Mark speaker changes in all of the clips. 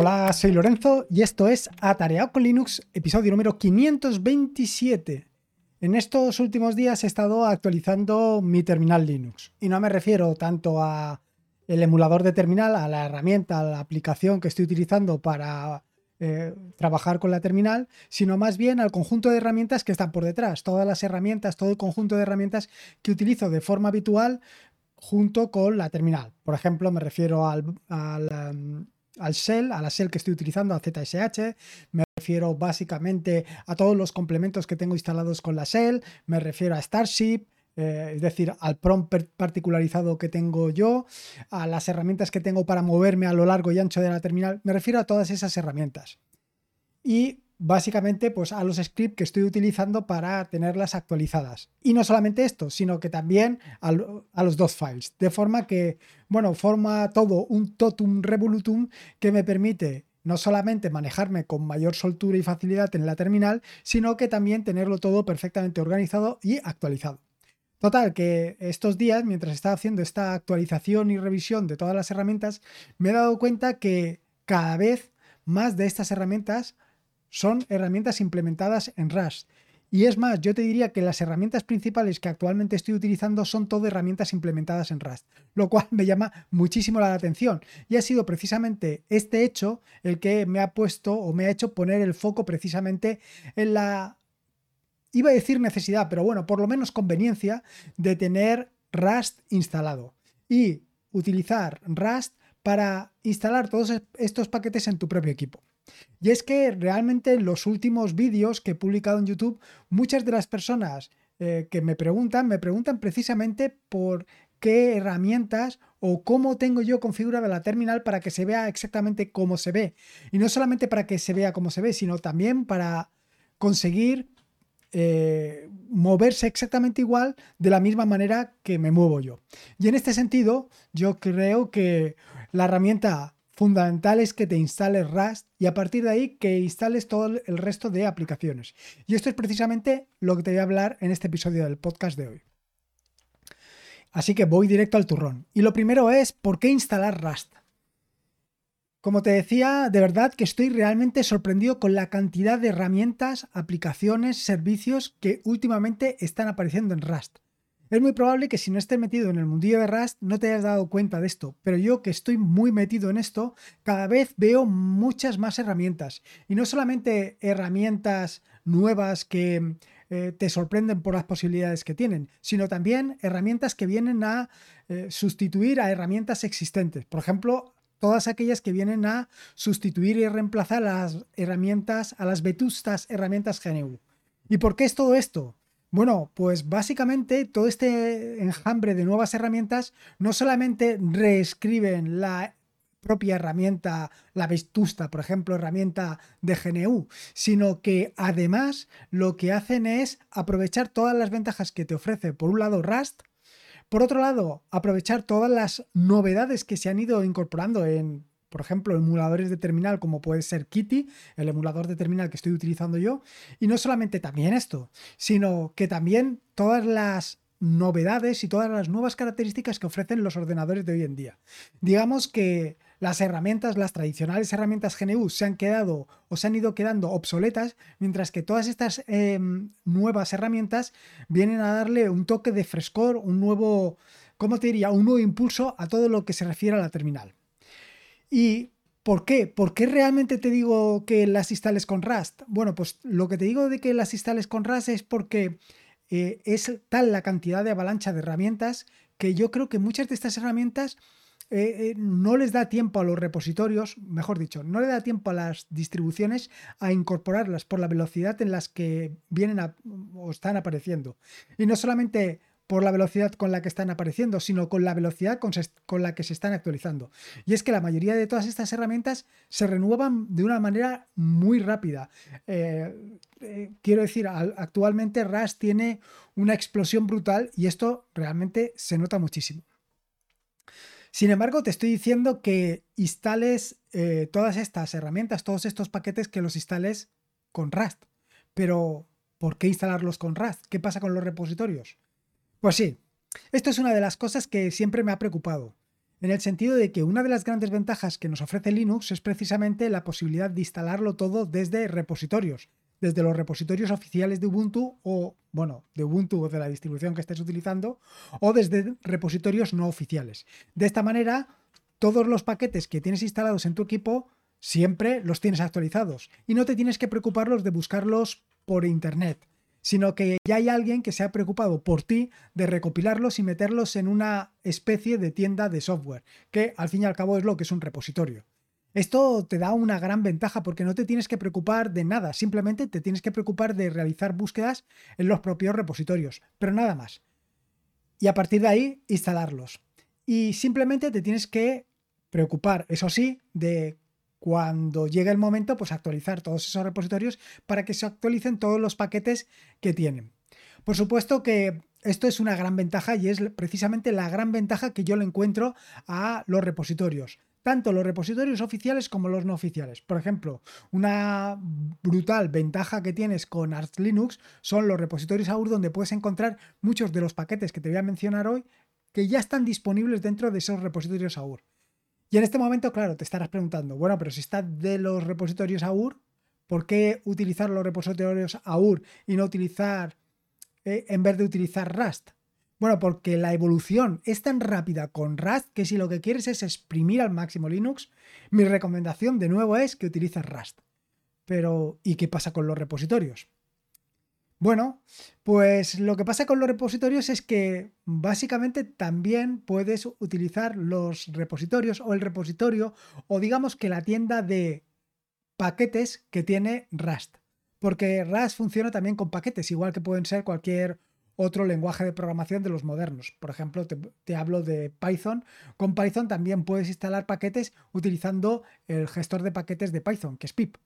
Speaker 1: Hola, soy Lorenzo y esto es Atareado con Linux, episodio número 527. En estos últimos días he estado actualizando mi terminal Linux y no me refiero tanto a el emulador de terminal, a la herramienta, a la aplicación que estoy utilizando para eh, trabajar con la terminal, sino más bien al conjunto de herramientas que están por detrás, todas las herramientas, todo el conjunto de herramientas que utilizo de forma habitual junto con la terminal. Por ejemplo, me refiero al, um, al shell, a la shell que estoy utilizando, a ZSH, me refiero básicamente a todos los complementos que tengo instalados con la shell, me refiero a Starship, eh, es decir, al prompt particularizado que tengo yo, a las herramientas que tengo para moverme a lo largo y ancho de la terminal, me refiero a todas esas herramientas. Y básicamente pues a los scripts que estoy utilizando para tenerlas actualizadas. Y no solamente esto, sino que también a, los dos files. De forma que, bueno, forma todo un totum revolutum que me permite no solamente manejarme con mayor soltura y facilidad en la terminal, sino que también tenerlo todo perfectamente organizado y actualizado. Total, que estos días, mientras estaba haciendo esta actualización y revisión de todas las herramientas, me he dado cuenta que cada vez más de estas herramientas son herramientas implementadas en Rust. Y es más, yo te diría que las herramientas principales que actualmente estoy utilizando son todo herramientas implementadas en Rust, lo cual me llama muchísimo la atención. Y ha sido precisamente este hecho el que me ha puesto o me ha hecho poner el foco precisamente en la, iba a decir necesidad, pero bueno, por lo menos conveniencia de tener Rust instalado y utilizar Rust para instalar todos estos paquetes en tu propio equipo. Y es que realmente en los últimos vídeos que he publicado en YouTube, muchas de las personas eh, que me preguntan, me preguntan precisamente por qué herramientas o cómo tengo yo configurada la terminal para que se vea exactamente cómo se ve. Y no solamente para que se vea cómo se ve, sino también para conseguir eh, moverse exactamente igual de la misma manera que me muevo yo. Y en este sentido, yo creo que la herramienta fundamental es que te instales Rust y a partir de ahí que instales todo el resto de aplicaciones. Y esto es precisamente lo que te voy a hablar en este episodio del podcast de hoy. Así que voy directo al turrón. Y lo primero es, ¿por qué instalar Rust? Como te decía, de verdad que estoy realmente sorprendido con la cantidad de herramientas, aplicaciones, servicios que últimamente están apareciendo en Rust. Es muy probable que si no estés metido en el mundillo de Rust no te hayas dado cuenta de esto, pero yo que estoy muy metido en esto, cada vez veo muchas más herramientas. Y no solamente herramientas nuevas que eh, te sorprenden por las posibilidades que tienen, sino también herramientas que vienen a eh, sustituir a herramientas existentes. Por ejemplo, todas aquellas que vienen a sustituir y reemplazar las herramientas, a las vetustas herramientas GNU. ¿Y por qué es todo esto? Bueno, pues básicamente todo este enjambre de nuevas herramientas no solamente reescriben la propia herramienta, la vetusta, por ejemplo, herramienta de GNU, sino que además lo que hacen es aprovechar todas las ventajas que te ofrece, por un lado, Rust, por otro lado, aprovechar todas las novedades que se han ido incorporando en por ejemplo, emuladores de terminal como puede ser Kitty, el emulador de terminal que estoy utilizando yo. Y no solamente también esto, sino que también todas las novedades y todas las nuevas características que ofrecen los ordenadores de hoy en día. Digamos que las herramientas, las tradicionales herramientas GNU se han quedado o se han ido quedando obsoletas, mientras que todas estas em, nuevas herramientas vienen a darle un toque de frescor, un nuevo, ¿cómo te diría? Un nuevo impulso a todo lo que se refiere a la terminal. ¿Y por qué? ¿Por qué realmente te digo que las instales con Rust? Bueno, pues lo que te digo de que las instales con Rust es porque eh, es tal la cantidad de avalancha de herramientas que yo creo que muchas de estas herramientas eh, eh, no les da tiempo a los repositorios, mejor dicho, no le da tiempo a las distribuciones a incorporarlas por la velocidad en las que vienen o están apareciendo. Y no solamente por la velocidad con la que están apareciendo, sino con la velocidad con, la que se están actualizando. Y es que la mayoría de todas estas herramientas se renuevan de una manera muy rápida. Eh, eh, quiero decir, actualmente Rust tiene una explosión brutal y esto realmente se nota muchísimo. Sin embargo, te estoy diciendo que instales eh, todas estas herramientas, todos estos paquetes que los instales con Rust. Pero, ¿por qué instalarlos con Rust? ¿Qué pasa con los repositorios? Pues sí, esto es una de las cosas que siempre me ha preocupado. en el sentido de que una de las grandes ventajas que nos ofrece Linux es precisamente la posibilidad de instalarlo todo desde repositorios, desde los repositorios oficiales de Ubuntu o, bueno, de Ubuntu o de la distribución que estés utilizando, o desde repositorios no oficiales. De esta manera, todos los paquetes que tienes instalados en tu equipo siempre los tienes actualizados y no te tienes que preocuparlos de buscarlos por internet sino que ya hay alguien que se ha preocupado por ti de recopilarlos y meterlos en una especie de tienda de software, que al fin y al cabo es lo que es un repositorio. Esto te da una gran ventaja porque no te tienes que preocupar de nada, simplemente te tienes que preocupar de realizar búsquedas en los propios repositorios, pero nada más. Y a partir de ahí, instalarlos. Y simplemente te tienes que preocupar, eso sí, de cuando llegue el momento, pues actualizar todos esos repositorios para que se actualicen todos los paquetes que tienen. Por supuesto que esto es una gran ventaja y es precisamente la gran ventaja que yo le encuentro a los repositorios. Tanto los repositorios oficiales como los no oficiales. Por ejemplo, una brutal ventaja que tienes con Arch Linux son los repositorios AUR donde puedes encontrar muchos de los paquetes que te voy a mencionar hoy que ya están disponibles dentro de esos repositorios AUR. Y en este momento, claro, te estarás preguntando, bueno, pero si está de los repositorios AUR, ¿por qué utilizar los repositorios AUR y no utilizar, eh, en vez de utilizar Rust? Bueno, porque la evolución es tan rápida con Rust que si lo que quieres es exprimir al máximo Linux, mi recomendación de nuevo es que utilices Rust. Pero, ¿y qué pasa con los repositorios? Bueno, pues lo que pasa con los repositorios es que básicamente también puedes utilizar los repositorios o el repositorio o digamos que la tienda de paquetes que tiene Rust. Porque Rust funciona también con paquetes, igual que pueden ser cualquier otro lenguaje de programación de los modernos. Por ejemplo, te, hablo de Python. Con Python también puedes instalar paquetes utilizando el gestor de paquetes de Python, que es pip.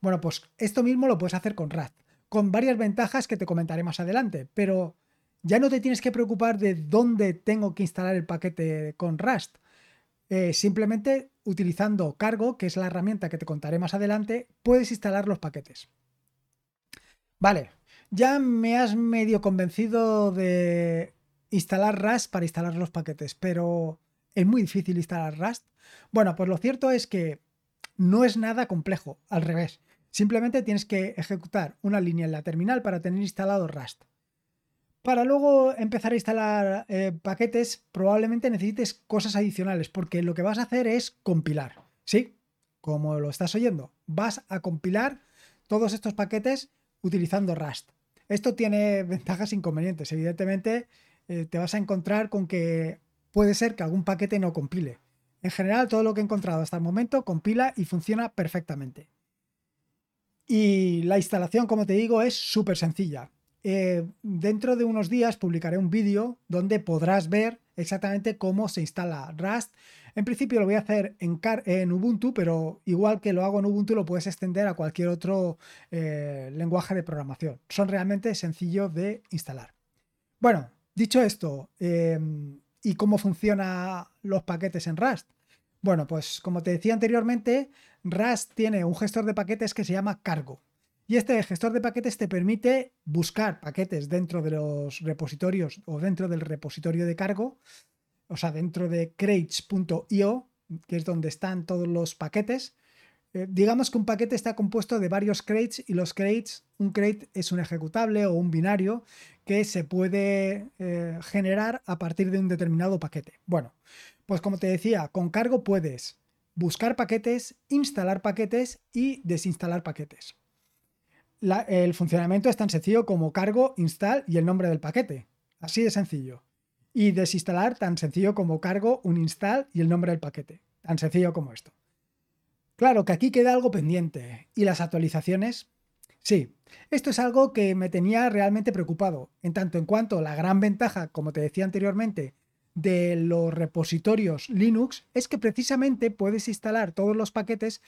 Speaker 1: Bueno, pues esto mismo lo puedes hacer con Rust con varias ventajas que te comentaré más adelante, pero ya no te tienes que preocupar de dónde tengo que instalar el paquete con Rust. Eh, simplemente utilizando Cargo, que es la herramienta que te contaré más adelante, puedes instalar los paquetes. Vale, ya me has medio convencido de instalar Rust para instalar los paquetes, pero ¿es muy difícil instalar Rust? Bueno, pues lo cierto es que no es nada complejo, al revés. Simplemente tienes que ejecutar una línea en la terminal para tener instalado Rust. Para luego empezar a instalar eh, paquetes, probablemente necesites cosas adicionales, porque lo que vas a hacer es compilar. ¿Sí? Como lo estás oyendo, vas a compilar todos estos paquetes utilizando Rust. Esto tiene ventajas e inconvenientes. Evidentemente, eh, te vas a encontrar con que puede ser que algún paquete no compile. En general, todo lo que he encontrado hasta el momento compila y funciona perfectamente. Y la instalación, como te digo, es súper sencilla. Eh, dentro de unos días publicaré un vídeo donde podrás ver exactamente cómo se instala Rust. En principio lo voy a hacer en, Ubuntu, pero igual que lo hago en Ubuntu lo puedes extender a cualquier otro eh, lenguaje de programación. Son realmente sencillos de instalar. Bueno, dicho esto, em, ¿y cómo funcionan los paquetes en Rust? Bueno, pues como te decía anteriormente, Rust tiene un gestor de paquetes que se llama Cargo. Y este gestor de paquetes te permite buscar paquetes dentro de los repositorios o dentro del repositorio de cargo, o sea, dentro de crates.io, que es donde están todos los paquetes. Eh, digamos que un paquete está compuesto de varios crates y los crates, un crate es un ejecutable o un binario que se puede eh, generar a partir de un determinado paquete. Bueno, pues como te decía, con cargo puedes buscar paquetes, instalar paquetes y desinstalar paquetes. el funcionamiento es tan sencillo como cargo, install y el nombre del paquete. Así de sencillo. Y desinstalar tan sencillo como cargo, un install y el nombre del paquete. Tan sencillo como esto. Claro que aquí queda algo pendiente. ¿Y las actualizaciones? Sí, esto es algo que me tenía realmente preocupado, en tanto en cuanto la gran ventaja, como te decía anteriormente, de los repositorios Linux es que precisamente puedes instalar todos los paquetes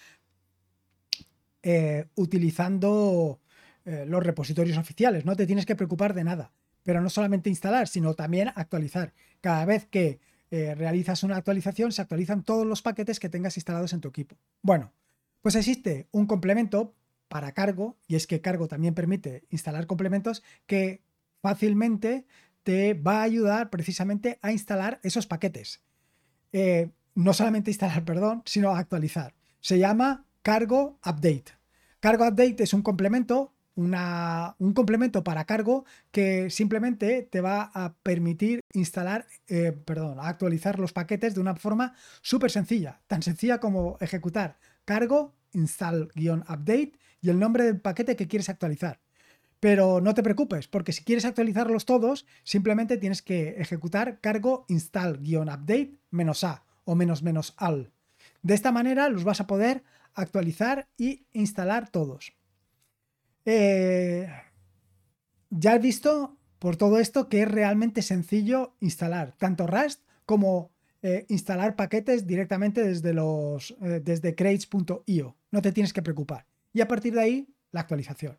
Speaker 1: eh, utilizando eh, los repositorios oficiales. No te tienes que preocupar de nada. Pero no solamente instalar, sino también actualizar. Cada vez que eh, realizas una actualización, se actualizan todos los paquetes que tengas instalados en tu equipo. Bueno, pues existe un complemento para cargo, y es que cargo también permite instalar complementos que fácilmente te va a ayudar precisamente a instalar esos paquetes. eh, no solamente instalar, perdón, sino actualizar. Se llama Cargo Update. Cargo Update es un complemento, un complemento para cargo que simplemente te va a permitir instalar, eh, perdón, actualizar los paquetes de una forma súper sencilla, tan sencilla como ejecutar cargo install-update y el nombre del paquete que quieres actualizar. Pero no te preocupes, porque si quieres actualizarlos todos, simplemente tienes que ejecutar cargo install-update menos a o menos menos al. De esta manera los vas a poder actualizar y instalar todos. Eh, ya he visto por todo esto que es realmente sencillo instalar tanto Rust como eh, instalar paquetes directamente desde los eh, desde crates.io. No te tienes que preocupar. Y a partir de ahí, la actualización.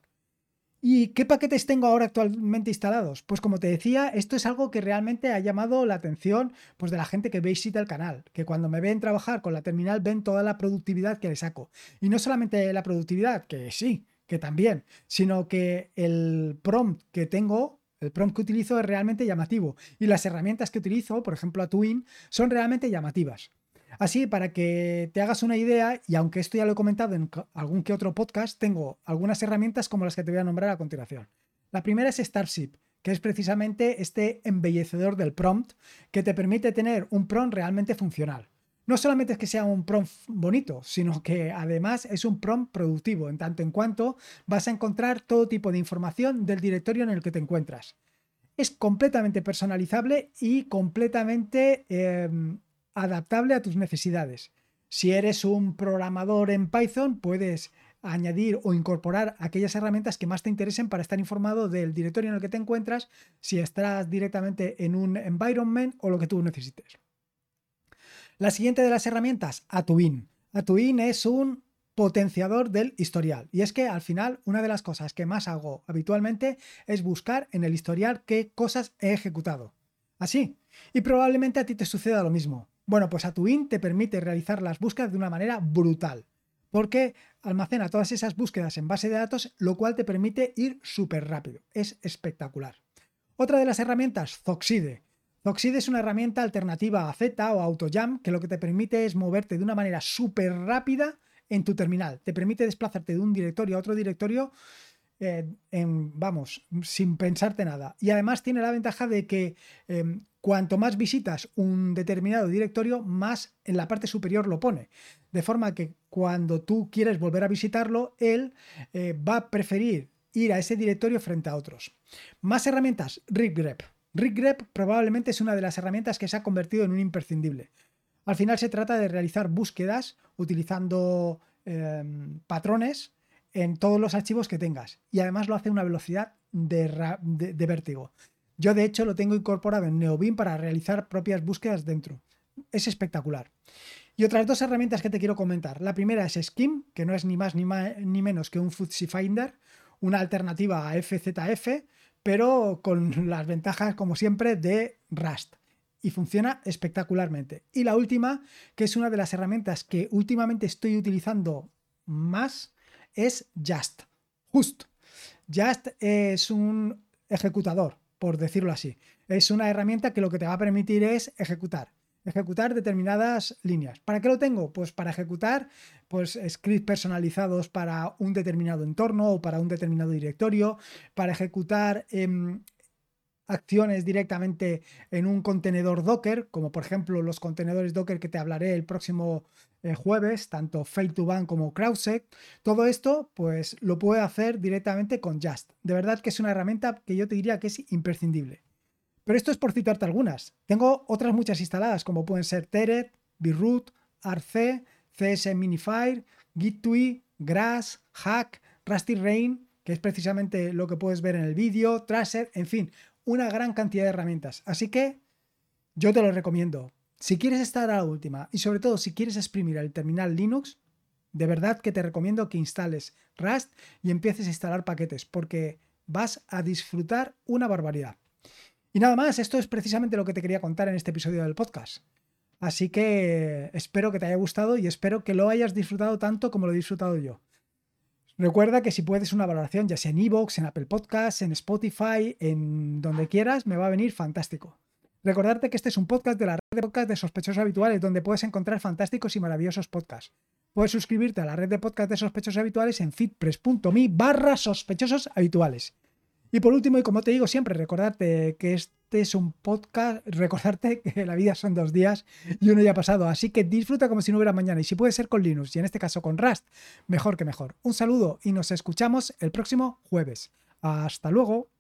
Speaker 1: ¿Y qué paquetes tengo ahora actualmente instalados? Pues como te decía, esto es algo que realmente ha llamado la atención pues, de la gente que visita el canal, que cuando me ven trabajar con la terminal ven toda la productividad que le saco. Y no solamente la productividad, que sí, que también, sino que el prompt que tengo, el prompt que utilizo es realmente llamativo. Y las herramientas que utilizo, por ejemplo a Twin, son realmente llamativas. Así, para que te hagas una idea, y aunque esto ya lo he comentado en algún que otro podcast, tengo algunas herramientas como las que te voy a nombrar a continuación. La primera es Starship, que es precisamente este embellecedor del prompt que te permite tener un prompt realmente funcional. No solamente es que sea un prompt bonito, sino que además es un prompt productivo, en tanto en cuanto vas a encontrar todo tipo de información del directorio en el que te encuentras. Es completamente personalizable y completamente em, adaptable a tus necesidades. Si eres un programador en Python, puedes añadir o incorporar aquellas herramientas que más te interesen para estar informado del directorio en el que te encuentras, si estás directamente en un environment o lo que tú necesites. La siguiente de las herramientas, Atuin. Atuin es un potenciador del historial. Y es que al final una de las cosas que más hago habitualmente es buscar en el historial qué cosas he ejecutado. Así. Y probablemente a ti te suceda lo mismo. Bueno, pues Atuin te permite realizar las búsquedas de una manera brutal, porque almacena todas esas búsquedas en base de datos, lo cual te permite ir súper rápido. Es espectacular. Otra de las herramientas, Zoxide. Zoxide es una herramienta alternativa a Z o AutoJam que lo que te permite es moverte de una manera súper rápida en tu terminal. Te permite desplazarte de un directorio a otro directorio eh, en, vamos, sin pensarte nada. Y además tiene la ventaja de que em, cuanto más visitas un determinado directorio, más en la parte superior lo pone. De forma que cuando tú quieres volver a visitarlo, él eh, va a preferir ir a ese directorio frente a otros. Más herramientas, RigGrep. RigGrep probablemente es una de las herramientas que se ha convertido en un imprescindible. Al final se trata de realizar búsquedas utilizando em, patrones en todos los archivos que tengas y además lo hace a una velocidad de vértigo. Yo de hecho lo tengo incorporado en Neobin para realizar propias búsquedas dentro. Es espectacular. Y otras dos herramientas que te quiero comentar. La primera es Skim, que no es ni más ni, ni menos que un Footsie Finder, una alternativa a FZF, pero con las ventajas, como siempre, de Rust. Y funciona espectacularmente. Y la última, que es una de las herramientas que últimamente estoy utilizando más, es Just. Just. Just es un ejecutador por decirlo así. Es una herramienta que lo que te va a permitir es ejecutar, ejecutar determinadas líneas. ¿Para qué lo tengo? Pues para ejecutar pues, scripts personalizados para un determinado entorno o para un determinado directorio, para ejecutar em, acciones directamente en un contenedor Docker, como por ejemplo los contenedores Docker que te hablaré el próximo eh, jueves, tanto Fail2Ban como CrowdSec. Todo esto, pues lo puede hacer directamente con Just. De verdad que es una herramienta que yo te diría que es imprescindible. Pero esto es por citarte algunas. Tengo otras muchas instaladas, como pueden ser Teret, Beerroot, Arc, CS Minifire, GitTui, Grass, Hack, Rusty Rain, que es precisamente lo que puedes ver en el vídeo, Tracer, en fin, una gran cantidad de herramientas. Así que yo te lo recomiendo. Si quieres estar a la última y sobre todo si quieres exprimir el terminal Linux, de verdad que te recomiendo que instales Rust y empieces a instalar paquetes porque vas a disfrutar una barbaridad. Y nada más, esto es precisamente lo que te quería contar en este episodio del podcast. Así que espero que te haya gustado y espero que lo hayas disfrutado tanto como lo he disfrutado yo. Recuerda que si puedes una valoración, ya sea en Evox, en Apple Podcasts, en Spotify, en donde quieras, me va a venir fantástico. Recordarte que este es un podcast de la red de podcast de sospechosos habituales, donde puedes encontrar fantásticos y maravillosos podcasts. Puedes suscribirte a la red de podcast de sospechosos habituales en fitpress.me barra sospechosos habituales. Y por último, y como te digo siempre, recordarte que este es un podcast, recordarte que la vida son dos días y uno ya ha pasado, así que disfruta como si no hubiera mañana y si puede ser con Linux y en este caso con Rust, mejor que mejor. Un saludo y nos escuchamos el próximo jueves. Hasta luego.